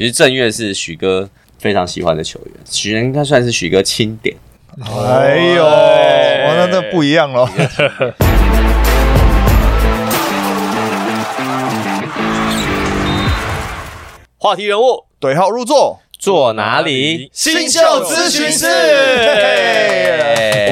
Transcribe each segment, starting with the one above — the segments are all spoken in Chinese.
其实郑月是许哥非常喜欢的球员，许应该算是许哥钦点。哎呦，哇，那那不一样了。话题人物对号入座，坐哪里？新秀咨询室。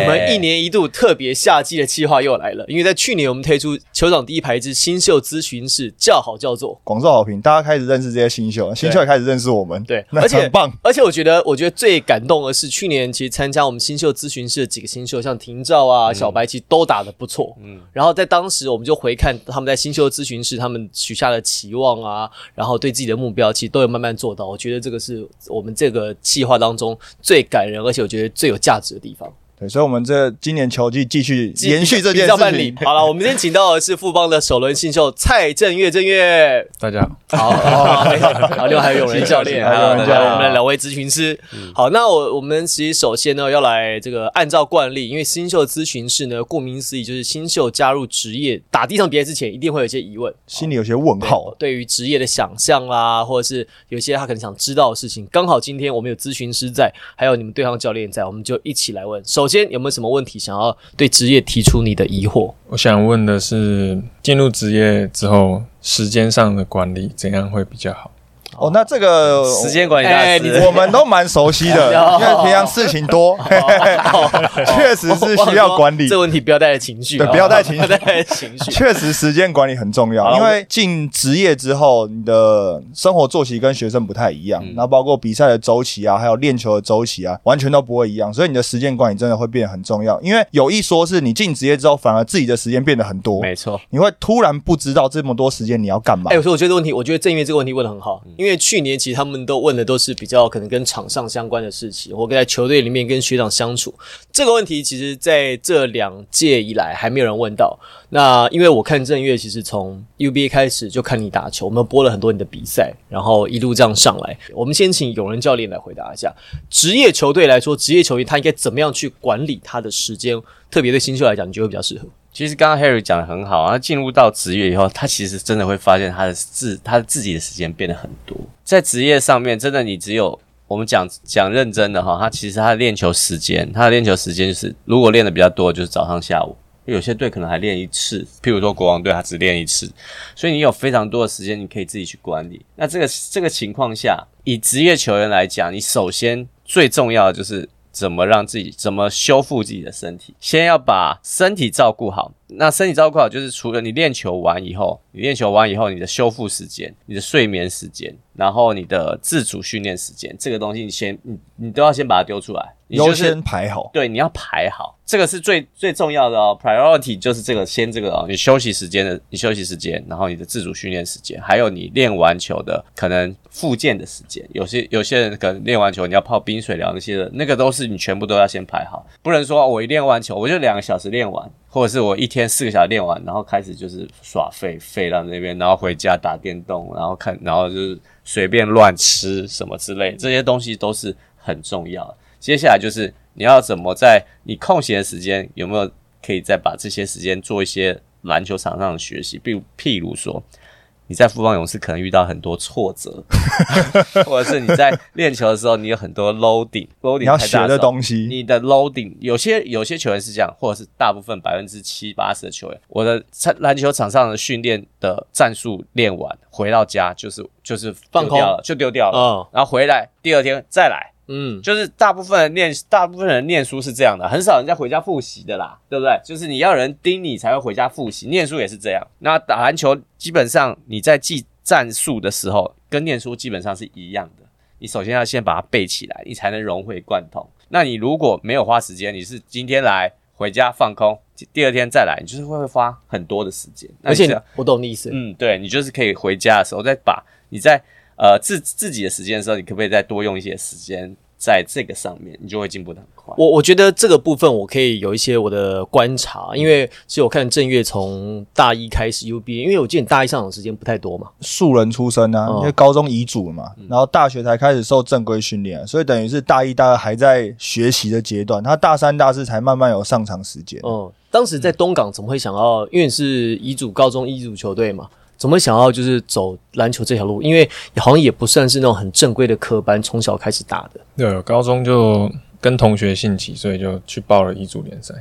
我们一年一度特别夏季的计划又来了，因为在去年我们推出酋长第一排之新秀咨询室，叫好叫座。广受好评，大家开始认识这些新秀，新秀也开始认识我们，对，那而且很棒。而且我觉得，我觉得最感动的是，去年其实参加我们新秀咨询室的几个新秀，像廷照啊、小白，其实都打得不错。嗯，然后在当时，我们就回看他们在新秀咨询室他们许下的期望啊，然后对自己的目标，其实都有慢慢做到。我觉得这个是我们这个计划当中最感人，而且我觉得最有价值的地方。对，所以，我们这今年球季继续延续这件事情。。好了，我们今天请到的是富邦的首轮新秀蔡正月，正月。大家好，好，好，好，另外还有永仁教练，还有永仁教练我们的两位咨询师。好，那我我们其实首先呢，要来这个按照惯例，因为新秀咨询室呢，顾名思义就是新秀加入职业打第一场比赛之前，一定会有一些疑问，心里有些问号，对于职业的想象啦，或者是有一些他可能想知道的事情。刚好今天我们有咨询师在，还有你们对方教练在，我们就一起来问。首首先有没有什么问题想要对职业提出你的疑惑？我想问的是，进入职业之后，时间上的管理怎样会比较好？哦，那这个时间管理大师，我们都蛮熟悉的，因为平常事情多，确实是需要管理这。个问题不要带着情绪，对不要带情绪 带着情绪。确实，时间管理很重要，因为进职业之后，你的生活作息跟学生不太一样，那、包括比赛的周期啊，还有练球的周期啊，完全都不会一样，所以你的时间管理真的会变得很重要。因为有一说是你进职业之后，反而自己的时间变得很多，没错，你会突然不知道这么多时间你要干嘛。哎、所以我觉得这个问题，我觉得正月这个问题问的很好，因为因为去年其实他们都问的都是比较可能跟场上相关的事情，或在球队里面跟学长相处这个问题，其实在这两届以来还没有人问到。那因为我看正月，其实从 UBA 开始就看你打球，我们播了很多你的比赛，然后一路这样上来。我们先请永仁教练来回答一下，职业球队来说，职业球员他应该怎么样去管理他的时间？特别对新秀来讲，你觉得比较适合？其实刚刚 Harry 讲的很好，他进入到职业以后，他其实真的会发现他的自他自己的时间变得很多。在职业上面，真的你只有我们讲讲认真的哈，他其实他的练球时间，他的练球时间就是如果练的比较多，就是早上下午。有些队可能还练一次，譬如说国王队，他只练一次，所以你有非常多的时间，你可以自己去管理。那这个这个情况下，以职业球员来讲，你首先最重要的就是怎么让自己怎么修复自己的身体，先要把身体照顾好。那身体照顾好，就是除了你练球完以后，你练球完以后，你的修复时间、你的睡眠时间，然后你的自主训练时间，这个东西你先你你都要先把它丢出来，你优就是先排好，对，你要排好，这个是最最重要的哦。Priority 就是这个，先这个哦，你休息时间的，你休息时间，然后你的自主训练时间，还有你练完球的可能复健的时间。有些有些人可能练完球你要泡冰水疗那些的，那个都是你全部都要先排好，不能说我一练完球我就两个小时练完，或者是我一天四个小时练完，然后开始就是耍废废到那边，然后回家打电动，然后看，然后就是随便乱吃什么之类，这些东西都是很重要的。接下来就是你要怎么在你空闲的时间有没有可以再把这些时间做一些篮球场上的学习，比如譬如说你在富邦勇士可能遇到很多挫折，或者是你在练球的时候你有很多 loading，loading 你要学的东西，你的 loading 有些有些球员是这样，或者是大部分百分之七八十的球员，我的篮球场上的训练的战术练完，回到家就是就是放丢掉了，就丢掉了，嗯然后回来第二天再来。嗯，就是大部分人念，大部分人念书是这样的，很少人家回家复习的啦，对不对？就是你要有人盯你才会回家复习，念书也是这样。那打篮球基本上你在记战术的时候，跟念书基本上是一样的。你首先要先把它背起来，你才能融会贯通。那你如果没有花时间，你是今天来回家放空，第二天再来，你就是会花很多的时间。而且我懂你意思，嗯，对你就是可以回家的时候再把你在呃自自己的时间的时候，你可不可以再多用一些时间在这个上面，你就会进步的很快。我我觉得这个部分我可以有一些我的观察，因为其实我看正月从大一开始 UBA，因为我记得你大一上场时间不太多嘛，素人出身啊，哦因为高中遗嘱嘛，然后大学才开始受正规训练，所以等于是大一、大二还在学习的阶段，他大三、大四才慢慢有上场时间。嗯，当时在东港怎么会想要？因为你是遗嘱高中乙组球队嘛，怎么会想要就是走篮球这条路？因为 好像也不算是那种很正规的科班，从小开始打的。对，高中就跟同学兴起，所以就去报了一组联赛，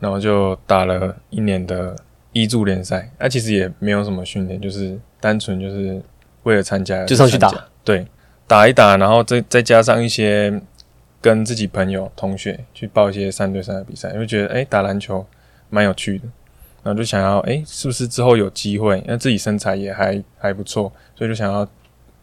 然后就打了一年的一组联赛。那、其实也没有什么训练，就是单纯就是为了参加就上去打。对，打一打，然后再再加上一些跟自己朋友、同学去报一些三对三的比赛，就觉得诶打篮球蛮有趣的，然后就想要诶是不是之后有机会？那自己身材也还还不错，所以就想要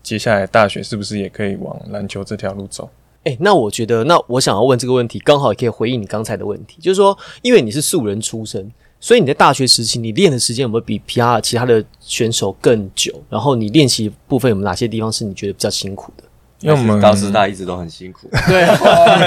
接下来大学是不是也可以往篮球这条路走？哎、那我觉得，那我想要问这个问题，刚好也可以回应你刚才的问题，就是说，因为你是素人出身，所以你在大学时期你练的时间有没有比其他其他的选手更久？然后你练习部分有没有哪些地方是你觉得比较辛苦的？因为我们高师大一直都很辛苦。对，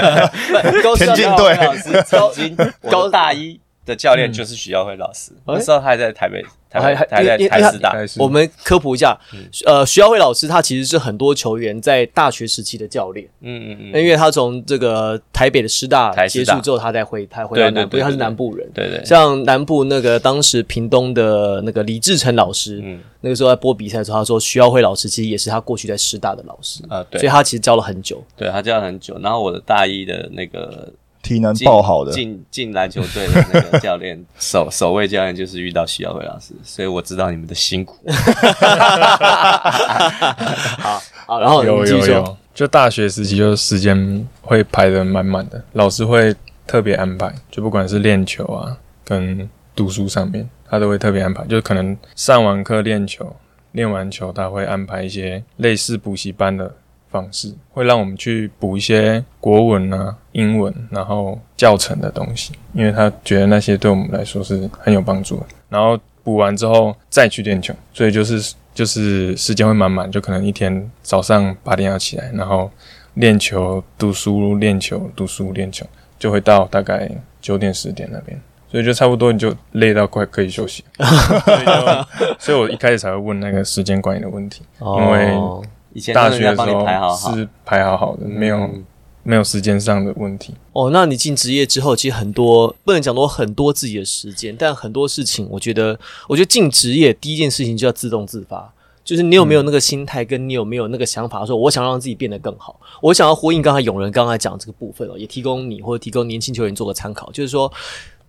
高田径队老师曾经 高大一的教练就是徐耀辉老师，那时候他还在台北，台还还北还在台师大。我们科普一下，呃，徐耀辉老师他其实是很多球员在大学时期的教练，嗯嗯嗯，因为他从这个台北的师大结束之后，他再回他回到南部，因为他是南部人。对对，像南部那个当时屏东的那个李志成老师，嗯。那个时候在播比赛的时候，他说徐耀辉老师其实也是他过去在师大的老师，啊对。所以他其实教了很久。对他教了很久。然后我的大一的那个体能进爆好的，进进篮球队的那个教练 首首位教练就是遇到徐耀辉老师，所以我知道你们的辛苦。好，然后有有有，就大学时期就时间会排的满满的，老师会特别安排，就不管是练球啊跟读书上面，他都会特别安排，就可能上完课练球，练完球他会安排一些类似补习班的方式，会让我们去补一些国文啊、英文，然后教程的东西，因为他觉得那些对我们来说是很有帮助的。然后补完之后再去练球，所以就是就是时间会满满，就可能一天早上八点要起来，然后练球、读书、练球、读书、练球，就会到大概九点十点那边。所以就差不多，你就累到快可以休息，所以就，所以我一开始才会问那个时间管理的问题，因为哦以前大学的时候排好好，是排好好的，没有嗯没有时间上的问题。哦，那你进职业之后，其实很多不能讲多很多自己的时间，但很多事情，我觉得，我觉得进职业第一件事情就要自动自发，就是你有没有那个心态，跟你有没有那个想法，说我想让自己变得更好。我想要呼应刚才永仁刚才讲这个部分哦，也提供你或者提供年轻球员做个参考，就是说。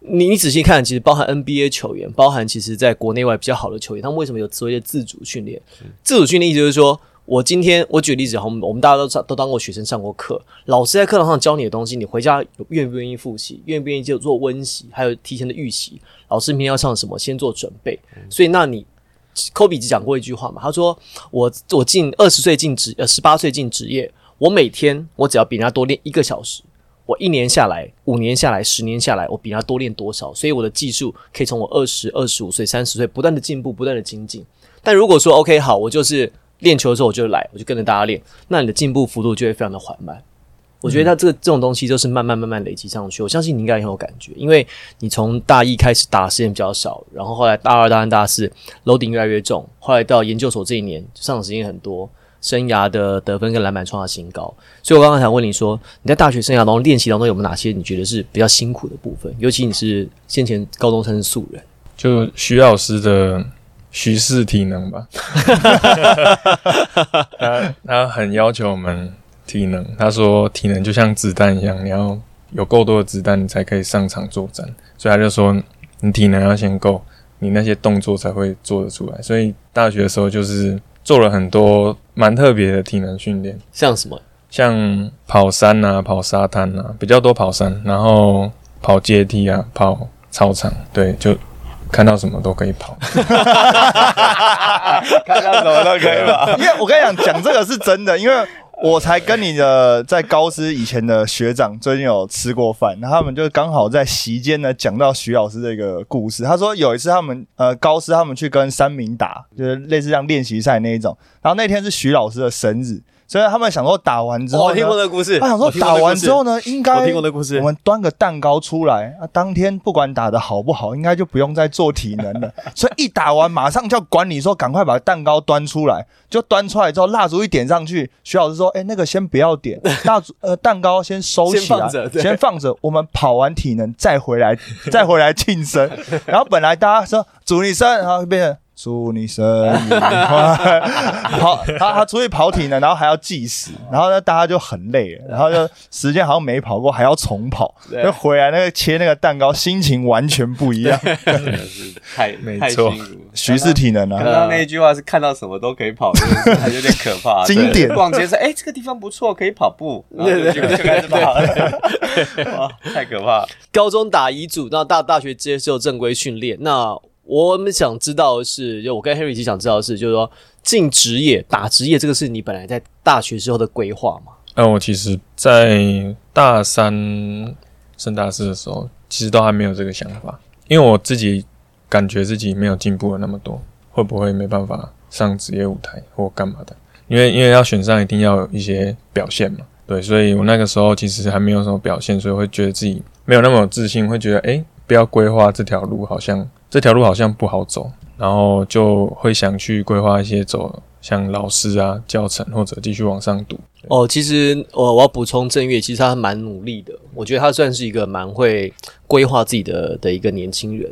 你你仔细看，其实包含 NBA 球员，包含其实在国内外比较好的球员，他们为什么有所谓的自主训练？自主训练意思就是说，我今天我举例子，我们我们大家都上都当过学生上过课，老师在课堂上教你的东西，你回家愿不愿意复习，愿不愿意就做温习，还有提前的预习。老师明天要上什么，先做准备。所以，那你科比只讲过一句话嘛？他说：“我我进二十岁进职，呃，十八岁进职业，我每天我只要比人家多练一个小时。”我一年下来，五年下来，十年下来，我比他多练多少？所以我的技术可以从我二十二十五岁、三十岁不断的进步，不断的精进。但如果说 OK 好，我就是练球的时候我就来，我就跟着大家练，那你的进步幅度就会非常的缓慢。我觉得他这个这种东西就是慢慢慢慢累积上去。我相信你应该很有感觉，因为你从大一开始打时间比较少，然后后来大二、大三、大四楼顶越来越重，后来到研究所这一年上的时间很多，生涯的得分跟篮板创下新高。所以我刚刚想问你说，你在大学生涯当中练习当中有没有哪些你觉得是比较辛苦的部分？尤其你是先前高中生是素人，就徐老师的徐氏体能吧，他他很要求我们体能，他说体能就像子弹一样，你要有够多的子弹，你才可以上场作战，所以他就说你体能要先够，你那些动作才会做得出来。所以大学的时候就是做了很多蛮特别的体能训练，像什么？像跑山啊、跑沙滩啊，比较多跑山，然后跑阶梯啊、跑操场，对，就看到什么都可以跑。看到什么都可以跑？因为我跟你讲，讲这个是真的，因为我才跟你的在高师以前的学长最近有吃过饭，然后他们就刚好在席间呢讲到徐老师这个故事。他说有一次他们呃高师他们去跟三明打，就是类似像练习赛那一种，然后那天是徐老师的生日，所以他们想说打完之后我听过这个故事，他想说打完之后呢，应该我听过的故事我们端个蛋糕出来啊，当天不管打的好不好，应该就不用再做体能了。所以一打完，马上就要管理说赶快把蛋糕端出来。就端出来之后，蜡烛一点上去，徐老师说：“哎、那个先不要点，蜡烛呃蛋糕先收起来，先放着对 先放着，我们跑完体能再回来，再回来庆生。”然后本来大家说祝你生，然后变成祝你生日快乐！跑他他出去跑体能，然后还要计时，然后呢大家就很累了，然后就时间好像没跑过，还要重跑，对就回来那个切那个蛋糕，心情完全不一样。真的是太太没错。徐氏体能啊，刚刚那一句话是看到什么都可以跑，有点可怕。经典对逛街说，哎，这个地方不错，可以跑步，然后就就就开始跑了。哇，太可怕了。高中打乙组，那大大学接受正规训练。那我们想知道的是，就我跟 Harry 一起想知道的是，就是说进职业打职业这个是你本来在大学时候的规划吗？那我其实，在大三升大四的时候，其实都还没有这个想法，因为我自己感觉自己没有进步了那么多，会不会没办法上职业舞台或干嘛的？因为因为要选上，一定要有一些表现嘛。对，所以我那个时候其实还没有什么表现，所以会觉得自己没有那么有自信，会觉得诶，不要规划这条路，好像这条路好像不好走，然后就会想去规划一些走像老师啊、教程或者继续往上读。哦，其实我我要补充正月，其实他蛮努力的，我觉得他算是一个蛮会规划自己的的一个年轻人。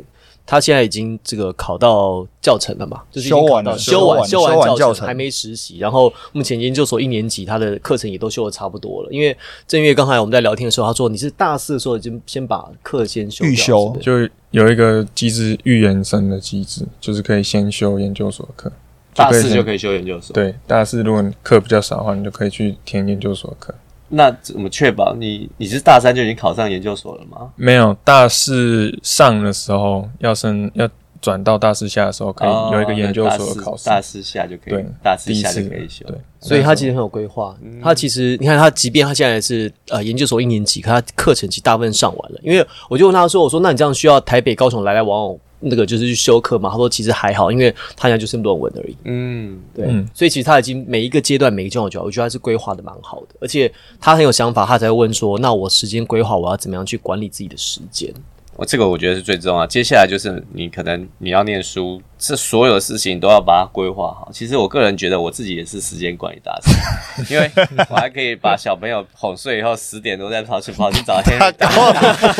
他现在已经这个考到教程了嘛，就是已经修完了修完修完修完教教程还没实习。然后目前研究所一年级，他的课程也都修的差不多了。因为正月刚才我们在聊天的时候，他说你是大四的时候已经先把课先修预修是是就有一个机制预研生的机制，就是可以先修研究所的课。大四就可以修研究所。，对，大四如果你课比较少的话，你就可以去填研究所的课。那怎么确保你你是大三就已经考上研究所了吗？没有大四上的时候要升要转到大四下的时候，可以有一个研究所的考试。哦大四下就可以对，，大四下就可以修。对，所以他其实很有规划。他其实你看，他即便他现在是呃研究所一年级，可他课程其实大部分上完了。因为我就问他说：“我说那你这样需要台北、高雄来来往往，那个就是去修课嘛？”他说：“其实还好，因为他现在就是论文而已。嗯，对，嗯所以其实他已经每一个阶段、每一个阶段，我觉得我觉得他是规划的蛮好的，而且他很有想法，他才会问说：那我时间规划，我要怎么样去管理自己的时间？我这个我觉得是最重要。接下来就是你可能你要念书，这所有的事情都要把它规划好。其实我个人觉得我自己也是时间管理大师，因为我还可以把小朋友哄睡以后十点多再跑去跑去找 天打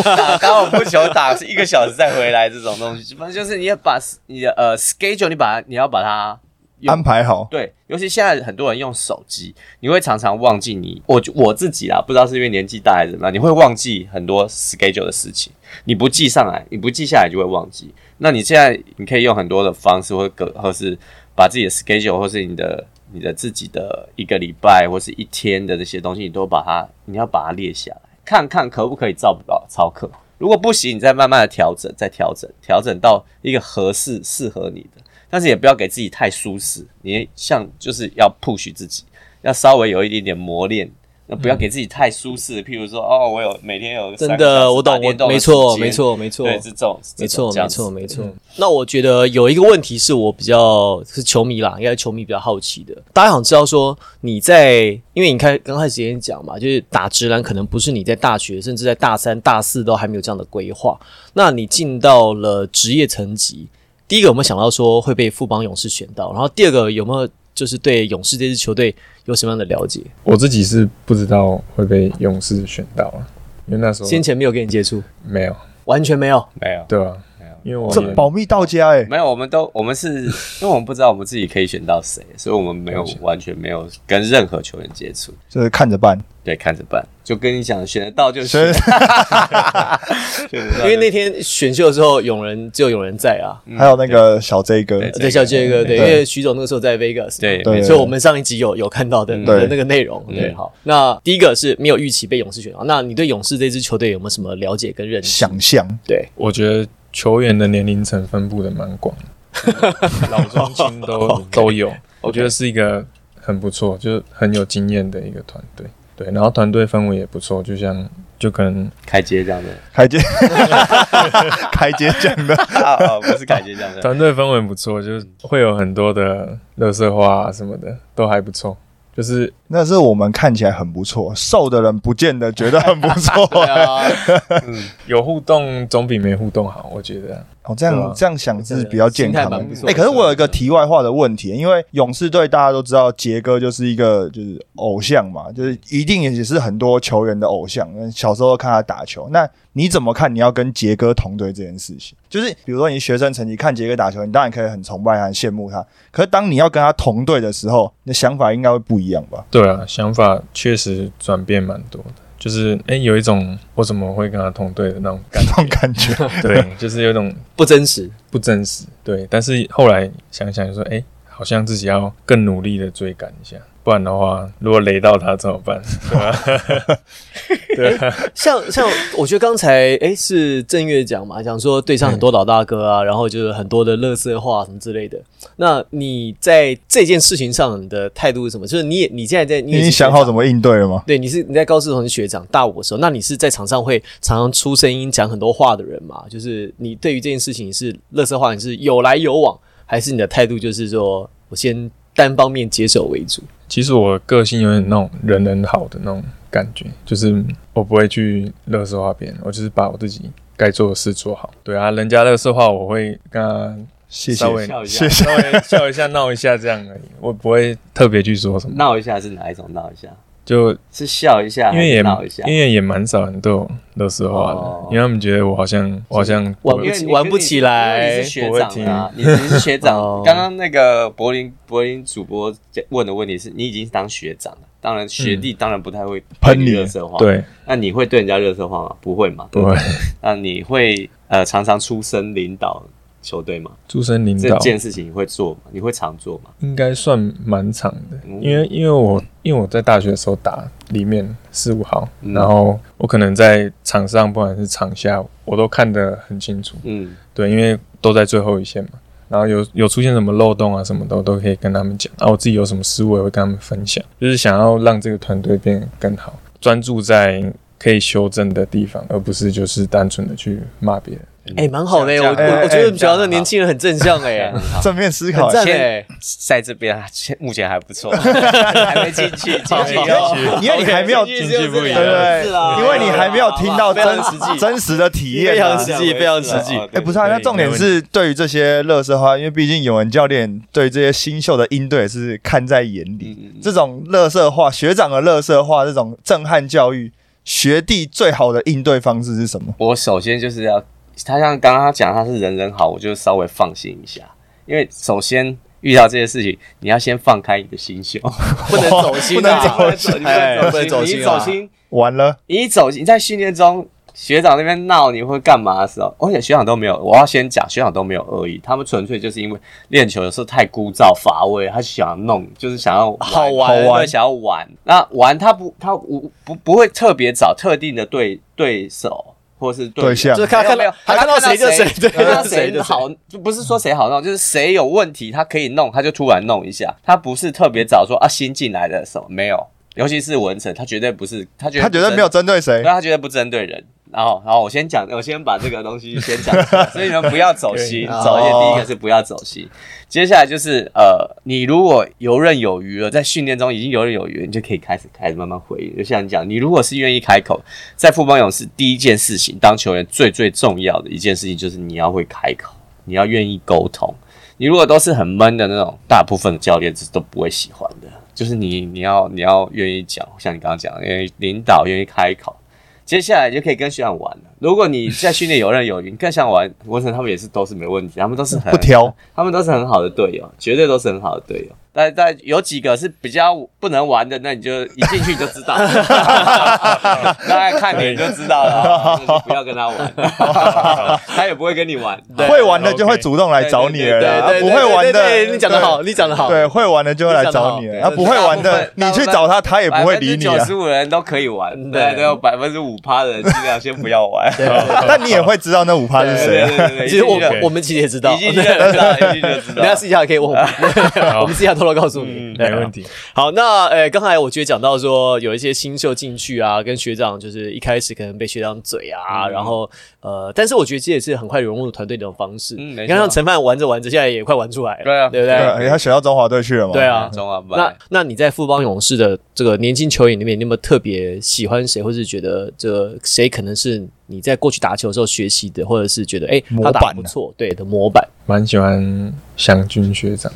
打打网球球打一个小时再回来这种东西，反正就是你要把你的呃 schedule 你把它你要把它用安排好。对，尤其现在很多人用手机，你会常常忘记你我我自己啦，不知道是因为年纪大还是怎么样，你会忘记很多 schedule 的事情，你不记上来，你不记下来就会忘记。那你现在你可以用很多的方式，或个或是把自己的 schedule 或是你的你的自己的一个礼拜或是一天的这些东西，你都把它你要把它列下来，看看可不可以照到操课。如果不行，你再慢慢的调整，再调整，调整到一个合适适合你的。但是也不要给自己太舒适，你像就是要 push 自己，要稍微有一点点磨练，那不要给自己太舒适。譬如说，哦，我有每天有真的，我懂，我没错，没，错，没错，对，是这种，没错，没错，没错。那我觉得有一个问题是我比较是球迷啦，应该是球迷比较好奇的。大家想知道说你在，因为你开刚开始也讲嘛，就是打直男可能不是你在大学，甚至在大三、大四都还没有这样的规划。那你进到了职业层级，第一个有没有想到说会被富邦勇士选到？然后第二个有没有就是对勇士这支球队有什么样的了解？我自己是不知道会被勇士选到啊，因为那时候先前没有跟你接触，没有，完全没有。没有。对吧、没有因为这保密到家哎、没有，我们都我们是因为我们不知道我们自己可以选到谁，所以我们没有完全没有跟任何球员接触，就是看着办。对，看着办。就跟你讲，选得到就选，选。选得到就。因为那天选秀的时候，有人只有有人在啊，还有那个小 J 哥，对对，小 J 哥，对，因对为徐总那个时候在 Vegas，对所以我们上一集有有看到的嗯的那个内容。嗯。对，好，那第一个是没有预期被勇士选到，那你对勇士这支球队有没有什么了解跟认识？想象。对，我觉得球员的年龄层分布的蛮广的，老中青都 都有，我觉得是一个很不错，就是很有经验的一个团队。对，然后团队氛围也不错，就像就可能开街这样的。开街，开街讲的，啊啊，不是凯杰这样的，团队氛围不错，就是会有很多的乐色话啊什么的，都还不错。就是那是我们看起来很不错，瘦的人不见得觉得很不错。对啊，有互动总比没互动好，我觉得。哦，这样这样想是比较健康的哎、可是我有一个题外话的问题，因为勇士队大家都知道杰哥就是一个就是偶像嘛，就是一定也是很多球员的偶像。小时候看他打球，那你怎么看你要跟杰哥同队这件事情？就是比如说你学生成绩看杰哥打球，你当然可以很崇拜他、很羡慕他。可是当你要跟他同队的时候，你的想法应该会不一样吧？对啊，想法确实转变蛮多的，就是哎、诶有一种我怎么会跟他同队的那种感那种感觉，对，就是有一种不真实。不真实，对。但是后来想想，就说哎、诶好像自己要更努力的追赶一下，不然的话，如果雷到他怎么办？对吧？对啊，像像我觉得刚才诶是正月讲嘛，讲说对上很多老大哥啊，然后就是很多的乐色话什么之类的。那你在这件事情上的态度是什么？就是你也你现在在你你已经想好怎么应对了吗？对，你是你在高志同学长，大五的时候，那你是在场上会常常出声音讲很多话的人嘛？就是你对于这件事情是乐色话，你是有来有往，还是你的态度就是说我先单方面接手为主？其实我个性有点那种人人好的那种感觉，就是我不会去乐色化别人，我就是把我自己该做的事做好。对啊，人家乐色化我会跟他谢谢稍，微笑一下。稍微笑一下、闹一下这样而已，我不会特别去说什么。闹一下是哪一种闹一下？就是笑一下，因为也闹一下？因为也蛮少人都有乐色话的，哦。因为他们觉得我好像我好像玩不玩不起来你是学长啊，你你是学 哦。长。刚刚那个柏林柏林主播问的问题是你已经是当学长了，当然学弟当然不太会喷你热色话，，对。那你会对人家热色话吗？不会嘛？不会。那你会呃常常出声领导球队吗？诸身领导这件事情你会做吗？你会常做吗？应该算蛮长的，嗯因为因为我因为我在大学的时候打里面四五号，嗯然后我可能在场上不管是场下，我都看得很清楚，嗯，对，因为都在最后一线嘛。然后有有出现什么漏洞啊，什么的我都可以跟他们讲。然后我自己有什么失误，也会跟他们分享，就是想要让这个团队变得更好，专注在可以修正的地方，而不是就是单纯的去骂别人。哎、蛮好的、我我哎我觉得哎学校的年轻人很正向哎。正面思考，赞哎、在这边现目前还不错，还没进去，进去。哦因为你还没有，进进去不一样。对不对？是啊因为你还没有听到真实际真实的体验啊，非常实际非常实际。哎哎、不是啊，那重点是对于这些乐色话，因为毕竟永文教练对这些新秀的应对是看在眼里。嗯这种乐色话，学长的乐色话，这种震撼教育，学弟最好的应对方式是什么？我首先就是要，他像刚刚他讲他是人人好，我就稍微放心一下，因为首先遇到这些事情，你要先放开你的心胸，不能走心、啊，不能走心哎不能走你走心，完了，你一走心，你在训练中。学长那边闹你会干嘛的时候，而且学长都没有，我要先讲，学长都没有恶意，他们纯粹就是因为练球的时候太枯燥乏味，他想要弄，就是想要好玩。好玩对想要玩。那玩他不，他不不不会特别找特定的对对手或是对象。就是看没有看到他看到谁就谁对看到谁好，就不是说谁好弄，就是谁有问题他可以弄，他就突然弄一下，他不是特别找说啊新进来的什么没有，尤其是文成，他绝对不是，他绝对他绝对没有针对谁。对，，他绝对不针对人。然后，然后我先讲，我先把这个东西先讲出来，所以你们不要走心。首先，第一个是不要走心。接下来就是呃，你如果游刃有余了，在训练中已经游刃有余了，你就可以开始开始慢慢回应。就像你讲，你如果是愿意开口，在富邦勇士第一件事情，当球员最最重要的一件事情就是你要会开口，你要愿意沟通。你如果都是很闷的那种，大部分的教练是都不会喜欢的。就是你你要你要愿意讲，像你刚刚讲，愿意领导，愿意开口。接下来就可以跟学长玩了。如果你在训练游刃有余，你更想玩，文成他们也是都是没问题，他们都是很不挑，他们都是很好的队友，绝对都是很好的队友。但但有几个是比较不能玩的，那你就一进去就知道，大概看脸就知道了，不要跟他玩，他也不会跟你玩。会玩的就会主动来找你了，不会玩对对对的，你讲的好，你讲的好，对，会玩的就会来找你了，啊，不会玩的，你去找他，他也不会理你啊九十。五人都可以玩，对对，都有百分之五趴的人尽量先不要玩。但你也会知道那五趴是谁其实我我们其实也知道，一进去就知道，一进去就知道人家。私底下可以问我们，我们私底下都偷偷告诉你，没问题。好，那呃，刚才我觉得讲到说有一些新秀进去啊，跟学长就是一开始可能被学长嘴啊，嗯然后呃，但是我觉得这也是很快融入团队的一种方式。嗯你看像陈范玩着玩着，现在也快玩出来了，对啊对不对，对？他选到中华队去了嘛？对啊中华那班。那你在富邦勇士的这个年轻球员里面，你有没有特别喜欢谁，或是觉得这个谁可能是你在过去打球的时候学习的，或者是觉得哎、他打不错，对的模板？蛮喜欢祥军学长，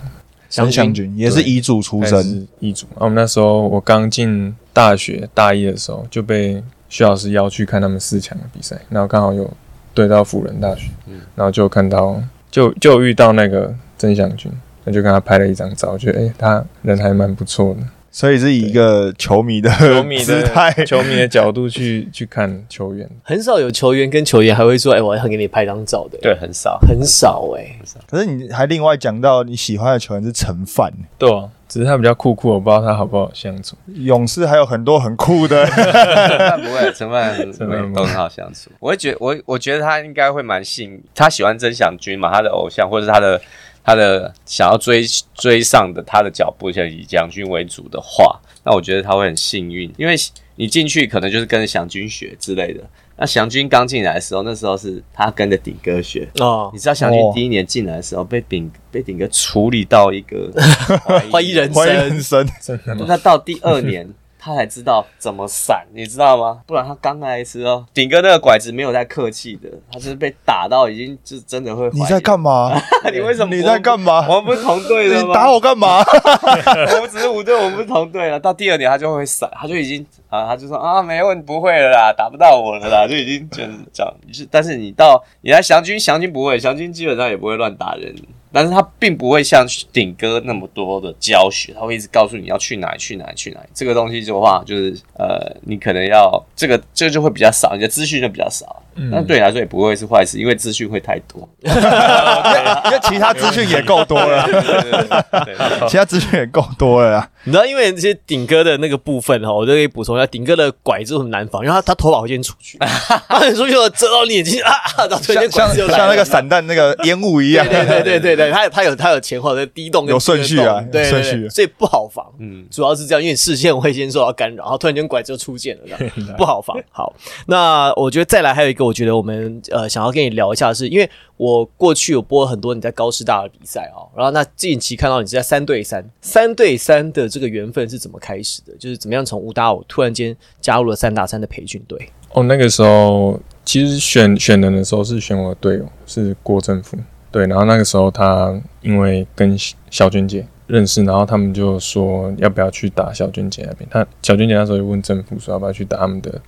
陈祥军也是彝族出他身，是一组。啊，我们那时候我刚进大学大一的时候，就被徐老师邀去看他们四强的比赛，然后刚好有对到辅仁大学，然后就看到就就遇到那个曾祥军，那就跟他拍了一张照，觉得诶、他人还蛮不错的。所以是以一个球迷的球迷姿态。的球迷的角度去去看球员，很少有球员跟球员还会说，哎、我很给你拍张照的，，对，很少。很少哎、可是你还另外讲到你喜欢的球员是陈范，对啊，只是他比较酷酷，我不知道他好不好相处。勇士还有很多很酷的，陈范不会，陈范 都很好相处。我会觉我我觉得他应该会蛮幸，他喜欢曾祥军嘛，他的偶像或者是他的他的想要追追上的他的脚步，像以祥军为主的话，那我觉得他会很幸运，因为你进去可能就是跟着祥军学之类的。那祥军刚进来的时候，那时候是他跟着顶哥学。哦你，知道祥军哦第一年进来的时候，被顶被顶哥处理到一个 怀疑人欢迎人生？那到第二年，他才知道怎么闪，你知道吗？不然他刚来的时候，顶哥那个拐子没有在客气的，他是被打到已经就真的会。你在干嘛？你为什么？你在干嘛？我们不是同队的吗？你打我干嘛？我们只是五队，我们不是同队了。到第二年他就会闪，他就已经啊，他就说啊，没问题，不会了啦，打不到我了啦，就已经就是这样。就是但是你到你来祥军，祥军不会，祥军基本上也不会乱打人。但是他并不会像顶哥那么多的教学，他会一直告诉你要去哪里去哪里去哪里。这个东西的话，就是呃，你可能要这个这个就会比较少，你的资讯就比较少。但对你来说也不会是坏事，因为资讯会太多。因为其他资讯也够多了，对对对对对 其他资讯也够多了啦。你知道，因为这些顶哥的那个部分哈，我就可以补充一下，顶哥的拐子很难防，因为他他头发会先出去，他很出去了遮到你眼睛啊，然后突然像像那个散弹那个烟雾一样，对对对对对，他有他有他有前后的低动跟有顺序啊对顺序对，所以不好防。嗯，主要是这样，因为你视线会先受到干扰，然后突然间拐子就出现了，这样 不好防。好，那我觉得再来还有一个，我觉得我们呃想要跟你聊一下是，因为我过去有播很多你在高师大的比赛啊、然后那近期看到你是在三对三，三对三的这个缘分是怎么开始的？就是怎么样从五打五突然间加入了三打三的培训队？哦，那个时候其实选选人的时候是选我的队友是郭正福，对，然后那个时候他因为跟小娟姐认识，然后他们就说要不要去打小娟姐那边，他小娟姐那时候就问政府说要不要去打他们的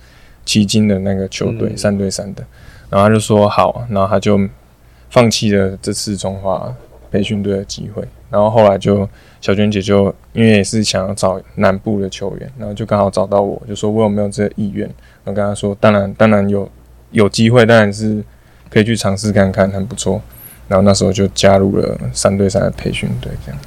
旗津的那个球队、嗯三对三的，然后他就说好，然后他就放弃了这次中华培训队的机会，然后后来就小娟姐就因为也是想要找南部的球员，然后就刚好找到我，就说我有没有这个意愿。我跟他说，当然，当然有有机会，当然是可以去尝试看看，很不错。然后那时候就加入了三对三的培训队，这样。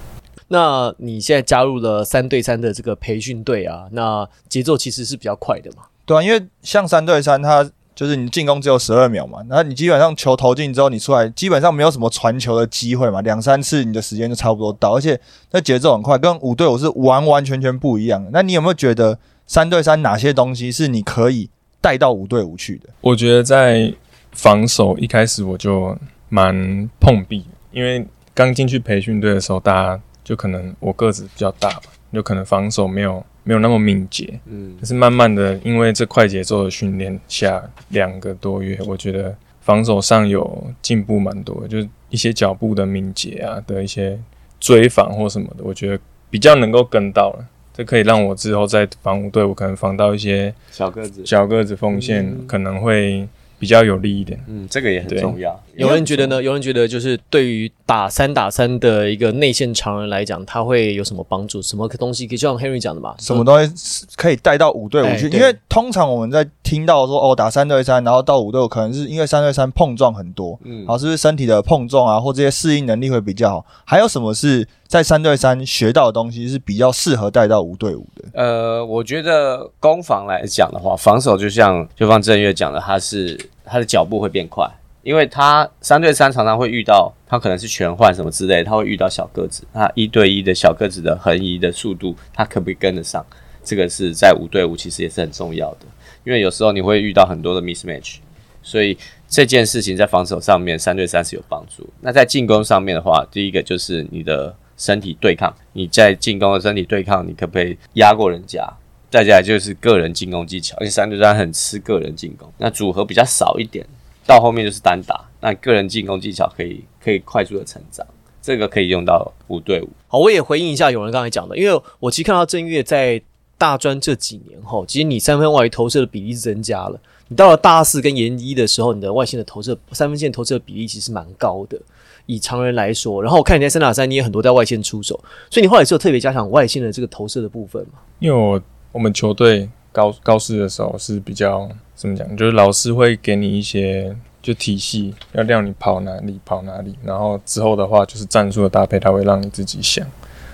那你现在加入了三对三的这个培训队啊，那节奏其实是比较快的嘛？对啊，因为像三对三，它就是你进攻只有十二秒嘛，然后你基本上球投进之后，你出来基本上没有什么传球的机会嘛，两三次你的时间就差不多到，而且那节奏很快，跟五对五是完完全全不一样的。那你有没有觉得三对三哪些东西是你可以带到五对五去的？我觉得在防守一开始我就蛮碰壁，因为刚进去培训队的时候，大家就可能我个子比较大吧，就可能防守没有没有那么敏捷。嗯但是慢慢的，因为这快节奏的训练下两个多月，我觉得防守上有进步蛮多的，就是一些脚步的敏捷啊的一些追防或什么的，我觉得比较能够跟到了。这可以让我之后在防五队，我可能防到一些小个子，小个子锋线，可能会比较有利一点。嗯，这个也很重要。有人觉得呢？有人觉得就是对于打三打三的一个内线常人来讲，他会有什么帮助？什么东西可以就像 Henry 讲的嘛？什么东西可以带到五对五去？因为通常我们在听到说哦打三对三，然后到五对五，可能是因为三对三碰撞很多，嗯好，是不是身体的碰撞啊，或这些适应能力会比较好？还有什么是在三对三学到的东西是比较适合带到五对五的？呃，我觉得攻防来讲的话，防守就像就方正月讲的，他是他的脚步会变快，因为他三对三常常会遇到他可能是全换什么之类，他会遇到小个子，那一对一的小个子的横移的速度，他可不可以跟得上？这个是在五对五其实也是很重要的，因为有时候你会遇到很多的 mismatch，所以这件事情在防守上面三对三是有帮助。那在进攻上面的话，第一个就是你的身体对抗，你在进攻的身体对抗，你可不可以压过人家？再下来就是个人进攻技巧，因为三对三很吃个人进攻，那组合比较少一点，到后面就是单打，那个人进攻技巧可以可以快速的成长，这个可以用到五对五。好，我也回应一下有人刚才讲的，因为我其实看到正月在大专这几年后，其实你三分外投射的比例是增加了。你到了大四跟研一的时候，你的外线的投射三分线投射的比例其实蛮高的，以常人来说。然后我看你在三打三，你也很多在外线出手，所以你后来是有特别加强外线的这个投射的部分嘛？因为我我们球队高高四的时候是比较怎么讲，就是老师会给你一些就体系，要让你跑哪里跑哪里，然后之后的话就是战术的搭配，他会让你自己想，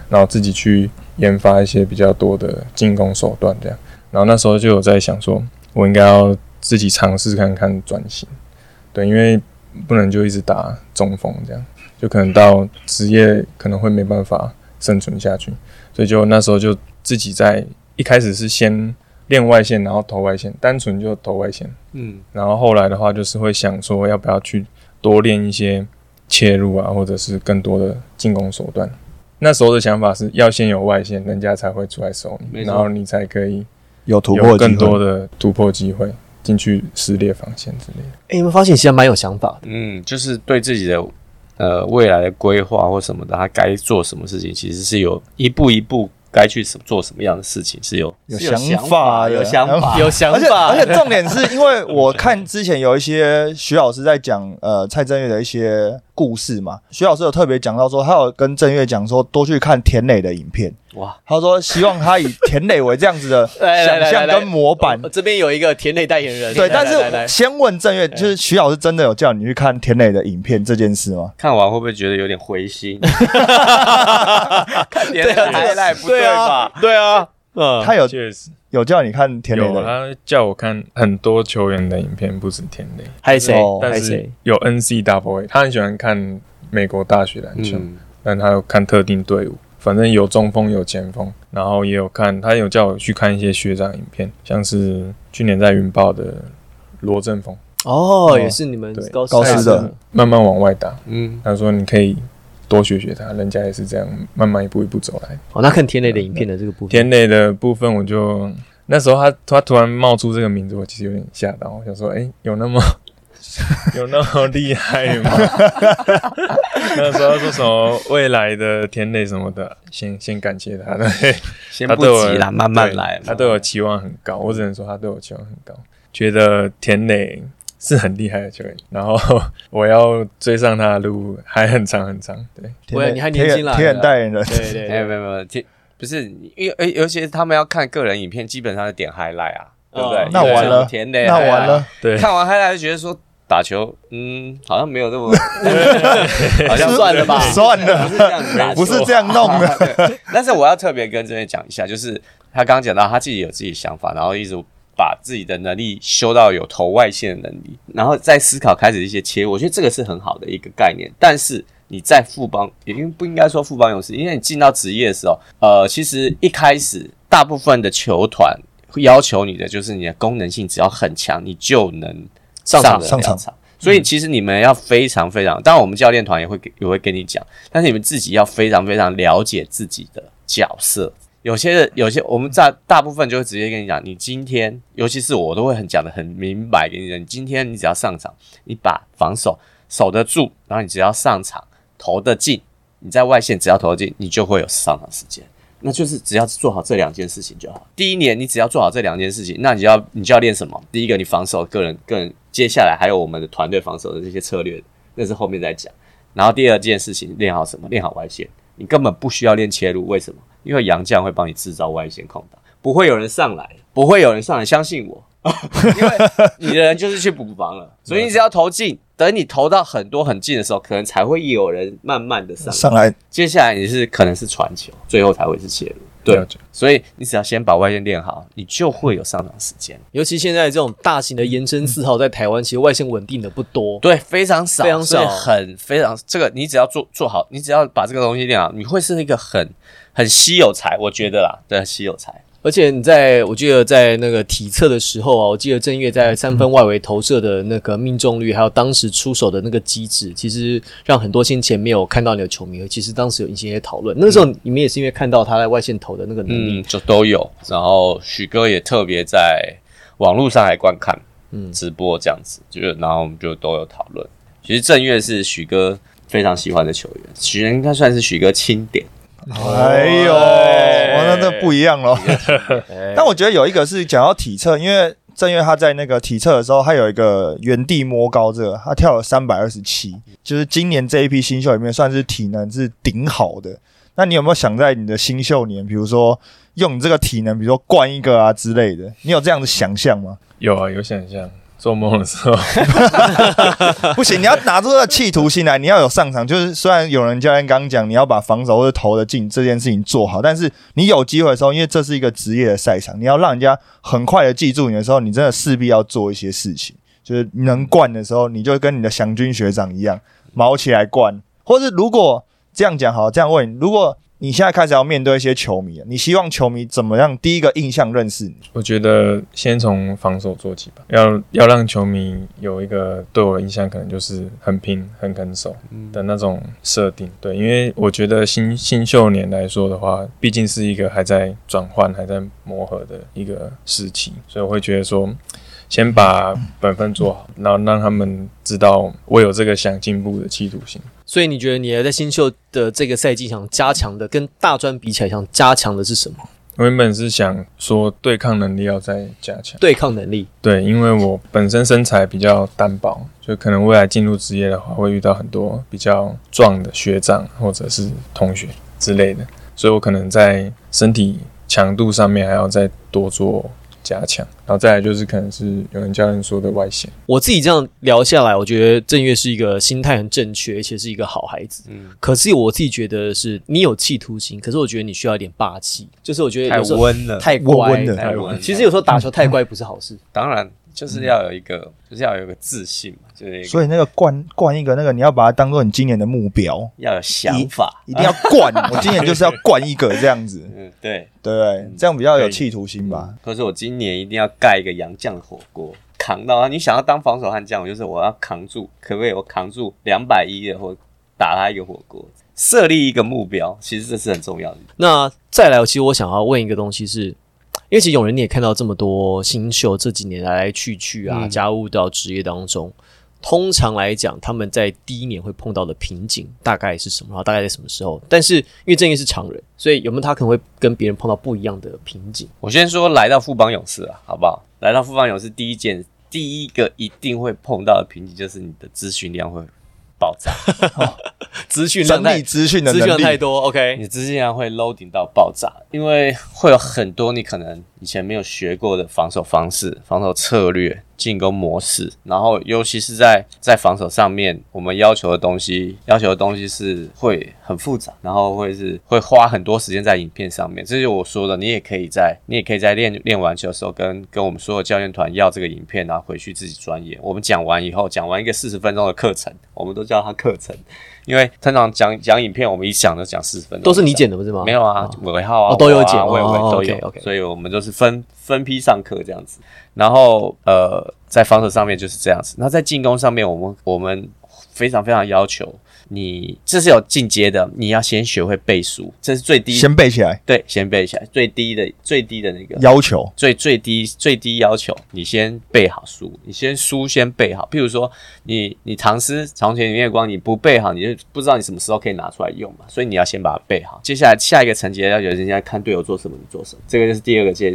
然后自己去研发一些比较多的进攻手段这样。然后那时候就有在想说，我应该要自己尝试看看转型，对，因为不能就一直打中锋这样，就可能到职业可能会没办法生存下去，所以就那时候就自己在。一开始是先练外线，然后投外线，单纯就投外线。嗯，然后后来的话，就是会想说要不要去多练一些切入啊，或者是更多的进攻手段。那时候的想法是要先有外线，人家才会出来守你，然后你才可以有突破更多的突破机会进去撕裂防线之类的。哎，你们发现其实蛮有想法的。嗯，就是对自己的呃未来的规划或什么的，他该做什么事情，其实是有一步一步。该去什做什么样的事情是有有想法，有想法，有想法。而且重点是因为我看 之前有一些徐老师在讲呃蔡正月的一些故事嘛，徐老师有特别讲到说，他有跟郑月讲说多去看田磊的影片。哇，他说希望他以田磊为这样子的 想象跟模板。这边有一个田磊代言人。对，但是先问郑月，就是徐老师真的有叫你去看田磊的影片这件事吗？看完会不会觉得有点灰心？看田磊太赖不对吧？对啊，嗯，他有有叫你看田磊的，他叫我看很多球员的影片，不止田磊，还有谁？还有谁？有 N C W，他很喜欢看美国大学篮球，但他有看特定队伍。反正有中锋有前锋，然后也有看，他有叫我去看一些学长影片，像是去年在云豹的罗振峰，哦，也是你们高高师的，慢慢往外打，嗯，他说你可以多学学他，人家也是这样慢慢一步一步走来。哦，那看田磊的影片的这个部分，田磊的部分，我就那时候他他突然冒出这个名字，我其实有点吓到，我想说，哎，有那么。有那么厉害吗？那时候说什么未来的田磊什么的，先先感谢他，对，先不急啦，慢慢来。他对我期望很高，我只能说他对我期望很高，觉得田磊是很厉害的球员，然后我要追上他的路还很长很长。对，对，你还年轻了，田代言人，对对，没有没有没有，田不是因为，尤其是他们要看个人影片，基本上是点 highlight 啊，对不对？那完了，甜的，那完了，对，看完 highlight 就觉得说。打球，嗯，好像没有这么，好像算了吧，算了，不是这样子，不是这样弄的。但是我要特别跟这边讲一下，就是他刚刚讲到他自己有自己想法，然后一直把自己的能力修到有投外线的能力，然后再思考开始一些切，我觉得这个是很好的一个概念。但是你在富邦，也因为不应该说富邦勇士，因为你进到职业的时候，呃，其实一开始大部分的球团会要求你的就是你的功能性只要很强，你就能。上场上场，所以其实你们要非常非常，当然我们教练团也会也会跟你讲，但是你们自己要非常非常了解自己的角色。有些有些我们在大部分就会直接跟你讲，你今天，尤其是我都会很讲的很明白给你讲，你今天你只要上场，你把防守守得住，然后你只要上场投得进，你在外线只要投得进，你就会有上场时间。那就是只要做好这两件事情就好。第一年你只要做好这两件事情，那你就要你就要练什么？第一个你防守个人个人，接下来还有我们的团队防守的这些策略，那是后面再讲。然后第二件事情练好什么？练好外线，你根本不需要练切入，为什么？因为杨将会帮你制造外线空档，不会有人上来，不会有人上来，相信我。因为你的人就是去补防了，所以你只要投进，等你投到很多很近的时候，可能才会有人慢慢的上上来。接下来你是可能是传球，最后才会是切入。对所以你只要先把外线练好，你就会有上场时间。尤其现在这种大型的延伸四号在台湾，其实外线稳定的不多。对，非常少，非常少很非常这个，你只要做做好，你只要把这个东西练好，你会是一个很很稀有才，我觉得啦，对，稀有才。而且你在我记得在那个体测的时候啊，我记得正月在三分外围投射的那个命中率，还有当时出手的那个机制，其实让很多先前没有看到你的球迷，其实当时有一些讨论。那个时候你们也是因为看到他在外线投的那个能力，嗯，就都有。然后许哥也特别在网络上来观看，嗯直播这样子，就是然后我们就都有讨论。其实正月是许哥非常喜欢的球员，许应该算是许哥钦点。哎呦，哇，那那不一样喽。哎 但我觉得有一个是讲到体测，因为正月他在那个体测的时候，他有一个原地摸高，这个他跳了三百二十七，就是今年这一批新秀里面算是体能是顶好的。那你有没有想在你的新秀年，比如说用你这个体能，比如说灌一个啊之类的，你有这样的想象吗？有啊，有想象。做梦的时候，不行，你要拿出这个企图心来，你要有上场。就是虽然有人教练刚讲，你要把防守或者投的进这件事情做好，但是你有机会的时候，因为这是一个职业的赛场，你要让人家很快的记住你的时候，你真的势必要做一些事情。就是能灌的时候，你就跟你的祥军学长一样，毛起来灌。或是如果这样讲好，这样问，如果你现在开始要面对一些球迷了，你希望球迷怎么样？第一个印象认识你，我觉得先从防守做起吧，要要让球迷有一个对我的印象，可能就是很拼、很肯守的那种设定。对，因为我觉得新新秀年来说的话，毕竟是一个还在转换、还在磨合的一个时期，所以我会觉得说，先把本分做好，然后让他们知道我有这个想进步的企图心。所以你觉得你在新秀的这个赛季想加强的，跟大专比起来，想加强的是什么？我原本是想说对抗能力要再加强。对抗能力。对，因为我本身身材比较单薄，就可能未来进入职业的话，会遇到很多比较壮的学长或者是同学之类的，所以我可能在身体强度上面还要再多做加强。然后再来就是可能是有人教练说的外线，我自己这样聊下来，我觉得正月是一个心态很正确，而且是一个好孩子。嗯，可是我自己觉得是你有企图心，可是我觉得你需要一点霸气，就是我觉得太温了，太乖温温的太温了。其实有时候打球太乖不是好事。当然就是要有一个，就是要有一个自信嘛，就是所以那个灌灌一个那个，你要把它当做你今年的目标，要有想法，一定要灌。我今年就是要灌一个这样子，嗯，对。对对？这样比较有企图心吧。可是我今年一定要盖一个洋酱火锅，扛到啊！你想要当防守悍将，我就是我要扛住，可不可以？我扛住两百一的，或打他一个火锅，设立一个目标，其实这是很重要的。那再来，其实我想要问一个东西是，因为其实永仁你也看到这么多新秀这几年来来去去啊，嗯加入到职业当中，通常来讲，他们在第一年会碰到的瓶颈大概是什么？然后大概在什么时候？但是因为正义是常人，所以有没有他可能会跟别人碰到不一样的瓶颈？我先说来到富邦勇士啊，好不好？来到富邦勇士第一件，第一个一定会碰到的瓶颈就是你的咨询量会爆炸，资讯量太整理资讯的资讯，量太多，OK，你的资讯量会 loading 到爆炸，因为会有很多你可能以前没有学过的防守方式、防守策略、进攻模式，然后尤其是在在防守上面，我们要求的东西，要求的东西是会很复杂，然后会是会花很多时间在影片上面。这就是我说的，你也可以在你也可以在练练完球的时候跟跟我们所有教练团要这个影片，然后回去自己钻研。我们讲完以后，讲完一个四十分钟的课程，我们都叫它课程。因为通常讲讲影片，我们一讲就讲四十分钟，都是你剪的不是吗？没有啊，尾号啊，哦都有剪我啊哦哦伟伟都有。所以我们就是分分批上课这样子。然后呃，在防守上面就是这样子，那在进攻上面，我们我们非常非常要求你，这是有进阶的，你要先学会背书，这是最低，先背起来，对，先背起来，最低的最低的那个要求最最低最低要求，你先背好书，你先书先背好。譬如说，你你唐诗床前明月光，你不背好，你就不知道你什么时候可以拿出来用嘛。所以你要先把它背好。接下来下一个层级要有人家看队友做什么，你做什么，这个就是第二个阶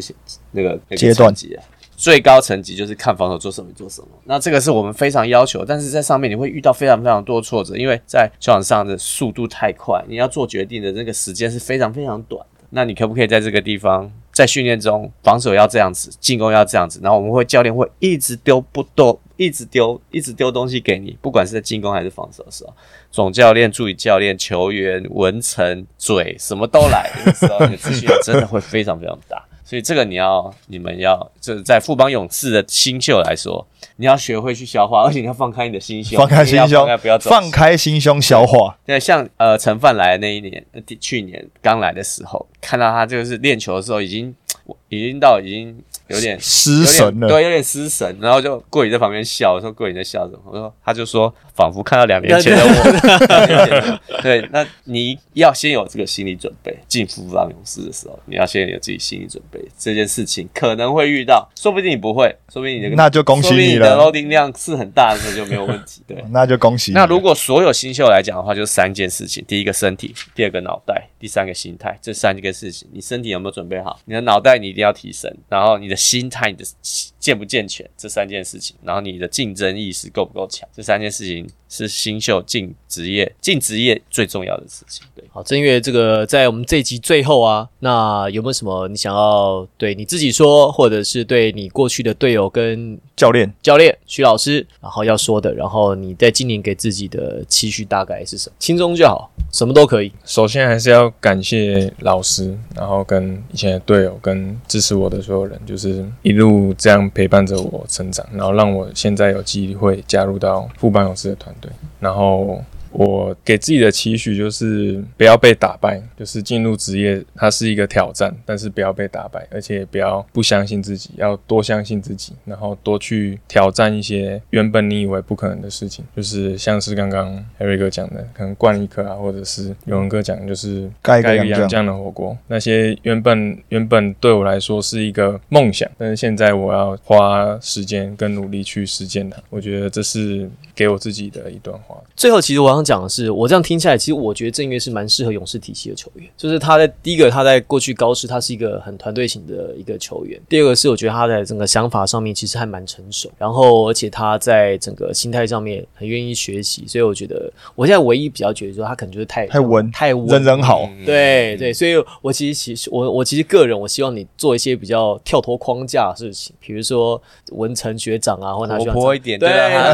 那个那个阶段级啊。最高层级就是看防守做什么做什么，那这个是我们非常要求，但是在上面你会遇到非常非常多挫折，因为在球场上的速度太快，你要做决定的那个时间是非常非常短的。那你可不可以在这个地方，在训练中防守要这样子，进攻要这样子，然后我们会教练会一直丢不多一直丢一直丢东西给你，不管是在进攻还是防守的时候，总教练、助理教练、球员、文成、嘴什么都来的时候，你的资讯真的会非常非常大。所以这个你要，你们要，就是在富邦勇士的新秀来说，你要学会去消化，而且你要放开你的心胸，放开心胸放开，不要放开心胸消化。对，像呃陈范来的那一年，去年刚来的时候，看到他就是练球的时候，已经已经到已经有点失神了，对，有点失神，然后就过宇在旁边笑，我说过宇在笑什么？我说他就说仿佛看到两年前的我。对，那你要先有这个心理准备，进富邦勇士的时候，你要先有自己心理准备，这件事情可能会遇到，说不定你不会，说不定你的那就恭喜你的你了，loading 量是很大的时候就没有问题。对，那就恭喜你。那如果所有新秀来讲的话，就是三件事情：第一个身体，第二个脑袋，第三个心态。这三个事情，你身体有没有准备好？你的脑袋你一定要提升，然后你的心态，你的健不健全，这三件事情，然后你的竞争意识够不够强，这三件事情是新秀进职业进职业最重要的事情。对，好，正月这个在我们这一集最后啊，那有没有什么你想要对你自己说，或者是对你过去的队友跟教练教练徐老师，然后要说的，然后你在今年给自己的期许大概是什么？轻松就好，什么都可以。首先还是要感谢老师，然后跟以前的队友，跟支持我的所有人，就是一路这样陪伴着我成长，然后让我现在有机会加入到副班勇士的团队。然后我给自己的期许就是不要被打败，就是进入职业它是一个挑战，但是不要被打败，而且不要不相信自己，要多相信自己，然后多去挑战一些原本你以为不可能的事情，就是像是刚刚 Harry 哥讲的，可能灌一颗啊，或者是永文哥讲的就是盖一个盖一个洋洋酱酱的火锅，那些原本原本对我来说是一个梦想，但是现在我要花时间跟努力去实践它，我觉得这是给我自己的一段话。最后，其实我想讲的是，我这样听下来，其实我觉得郑月是蛮适合勇士体系的球员。就是他在第一个，他在过去高师，他是一个很团队型的一个球员；第二个是，我觉得他在整个想法上面其实还蛮成熟，然后而且他在整个心态上面很愿意学习。所以我觉得，我现在唯一比较觉得说，他可能就是太太稳太稳，人人好，对对，所以我其实其实我我其实个人，我希望你做一些比较跳脱框架的事情，比如说文成学长啊，或者他活泼一点对，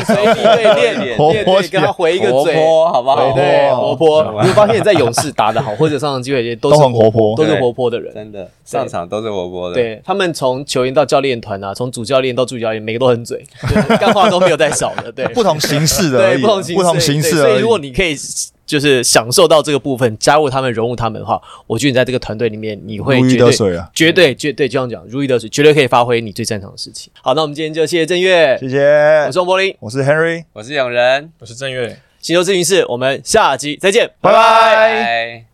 随地对练练 活泼对，跟他回一个嘴。泼好不好？对对，活活泼。你会发现你在勇士打得好，或者上场机会 也都是很活泼都是活泼的人。真的上场都是活泼的。对他们从球员到教练团啊，从主教练到助教练，每个都很嘴，对 干话都没有在少的。对，不同形式的而对，不同形式不同形式而已对所以如。果你可以就是享受到这个部分，加入他们，融入他们的话，我觉得你在这个团队里面，你会如鱼绝对得水啊！绝对绝对这样讲如鱼得水，绝对可以发挥你最擅长的事情。好，那我们今天就谢谢郑月，谢谢我是，王柏林，我是 Henry，我是永仁，我是郑月。星球咨询室，我们下集再见，拜。拜。